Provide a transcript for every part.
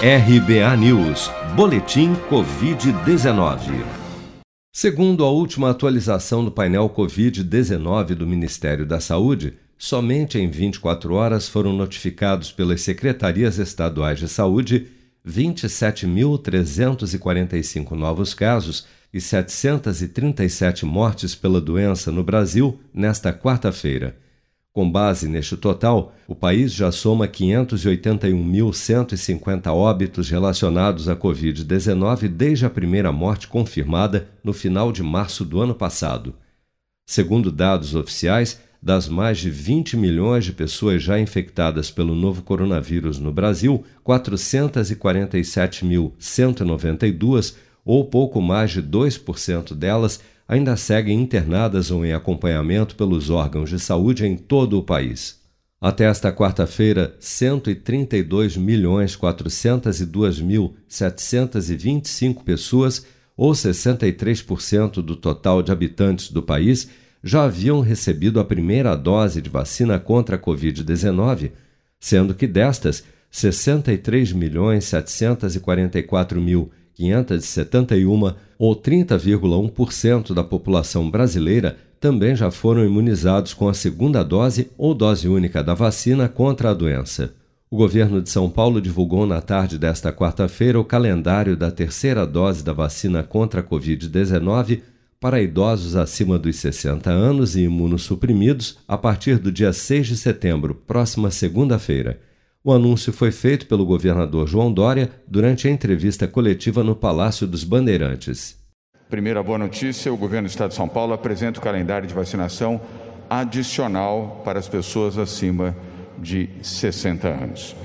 RBA News, Boletim Covid-19. Segundo a última atualização do painel Covid-19 do Ministério da Saúde, somente em 24 horas foram notificados pelas secretarias estaduais de saúde 27.345 novos casos e 737 mortes pela doença no Brasil nesta quarta-feira. Com base neste total, o país já soma 581.150 óbitos relacionados à Covid-19 desde a primeira morte confirmada no final de março do ano passado. Segundo dados oficiais, das mais de 20 milhões de pessoas já infectadas pelo novo coronavírus no Brasil, 447.192, ou pouco mais de 2% delas, ainda seguem internadas ou em acompanhamento pelos órgãos de saúde em todo o país. Até esta quarta-feira, 132.402.725 pessoas, ou 63% do total de habitantes do país, já haviam recebido a primeira dose de vacina contra a Covid-19, sendo que destas, 63.744.571 ou 30,1% da população brasileira também já foram imunizados com a segunda dose ou dose única da vacina contra a doença. O governo de São Paulo divulgou na tarde desta quarta-feira o calendário da terceira dose da vacina contra a Covid-19 para idosos acima dos 60 anos e imunossuprimidos a partir do dia 6 de setembro, próxima segunda-feira. O anúncio foi feito pelo governador João Dória durante a entrevista coletiva no Palácio dos Bandeirantes. Primeira boa notícia: o governo do Estado de São Paulo apresenta o calendário de vacinação adicional para as pessoas acima de 60 anos.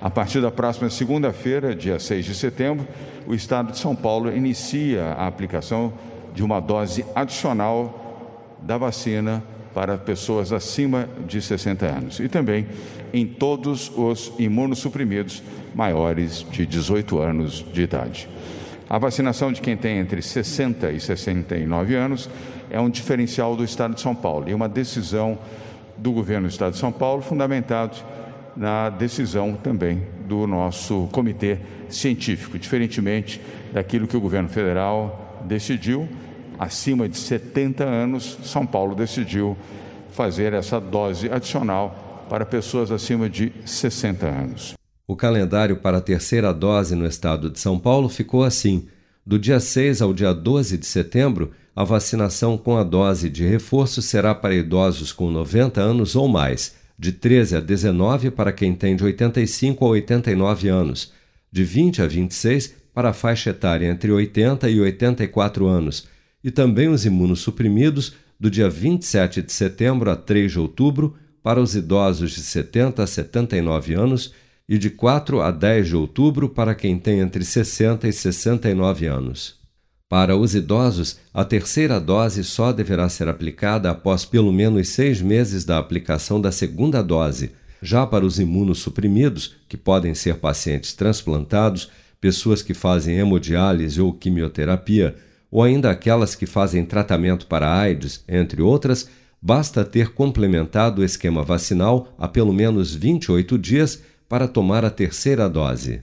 A partir da próxima segunda-feira, dia 6 de setembro, o Estado de São Paulo inicia a aplicação de uma dose adicional da vacina para pessoas acima de 60 anos e também em todos os imunossuprimidos maiores de 18 anos de idade. A vacinação de quem tem entre 60 e 69 anos é um diferencial do Estado de São Paulo e uma decisão do governo do Estado de São Paulo, fundamentado na decisão também do nosso comitê científico, diferentemente daquilo que o governo federal decidiu acima de 70 anos, São Paulo decidiu fazer essa dose adicional para pessoas acima de 60 anos. O calendário para a terceira dose no estado de São Paulo ficou assim: do dia 6 ao dia 12 de setembro, a vacinação com a dose de reforço será para idosos com 90 anos ou mais, de 13 a 19 para quem tem de 85 a 89 anos, de 20 a 26 para a faixa etária entre 80 e 84 anos e também os imunossuprimidos do dia 27 de setembro a 3 de outubro para os idosos de 70 a 79 anos e de 4 a 10 de outubro para quem tem entre 60 e 69 anos. Para os idosos, a terceira dose só deverá ser aplicada após pelo menos seis meses da aplicação da segunda dose. Já para os imunossuprimidos, que podem ser pacientes transplantados, pessoas que fazem hemodiálise ou quimioterapia, ou ainda aquelas que fazem tratamento para AIDS, entre outras, basta ter complementado o esquema vacinal há pelo menos 28 dias para tomar a terceira dose.